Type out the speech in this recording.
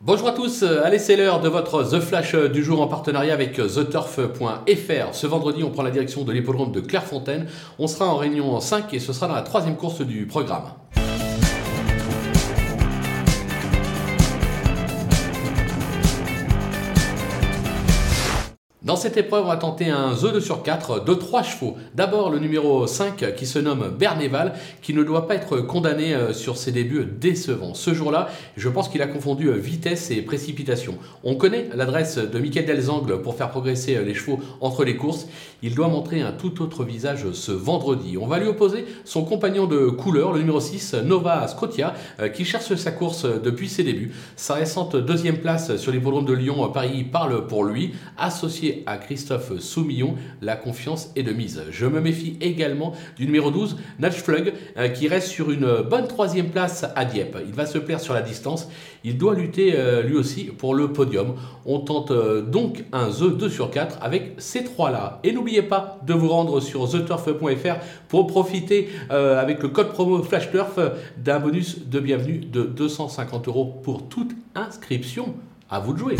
Bonjour à tous, allez c'est l'heure de votre The Flash du jour en partenariat avec TheTurf.fr. Ce vendredi on prend la direction de l'hippodrome de Clairefontaine. On sera en réunion 5 et ce sera dans la troisième course du programme. Dans cette épreuve, on va tenter un The 2 sur 4 de 3 chevaux. D'abord le numéro 5 qui se nomme Bernéval, qui ne doit pas être condamné euh, sur ses débuts décevants. Ce jour-là, je pense qu'il a confondu euh, vitesse et précipitation. On connaît l'adresse de Michael Delzangle pour faire progresser euh, les chevaux entre les courses. Il doit montrer un tout autre visage ce vendredi. On va lui opposer son compagnon de couleur, le numéro 6, Nova Scotia, qui cherche sa course depuis ses débuts. Sa récente deuxième place sur l'hippodrome de Lyon, Paris parle pour lui, associé à Christophe Soumillon, la confiance est de mise. Je me méfie également du numéro 12, Natchflug, euh, qui reste sur une bonne troisième place à Dieppe. Il va se plaire sur la distance. Il doit lutter euh, lui aussi pour le podium. On tente euh, donc un The 2 sur 4 avec ces trois-là. Et n'oubliez pas de vous rendre sur theturf.fr pour profiter avec le code promo FlashTurf d'un bonus de bienvenue de 250 euros pour toute inscription. À vous de jouer.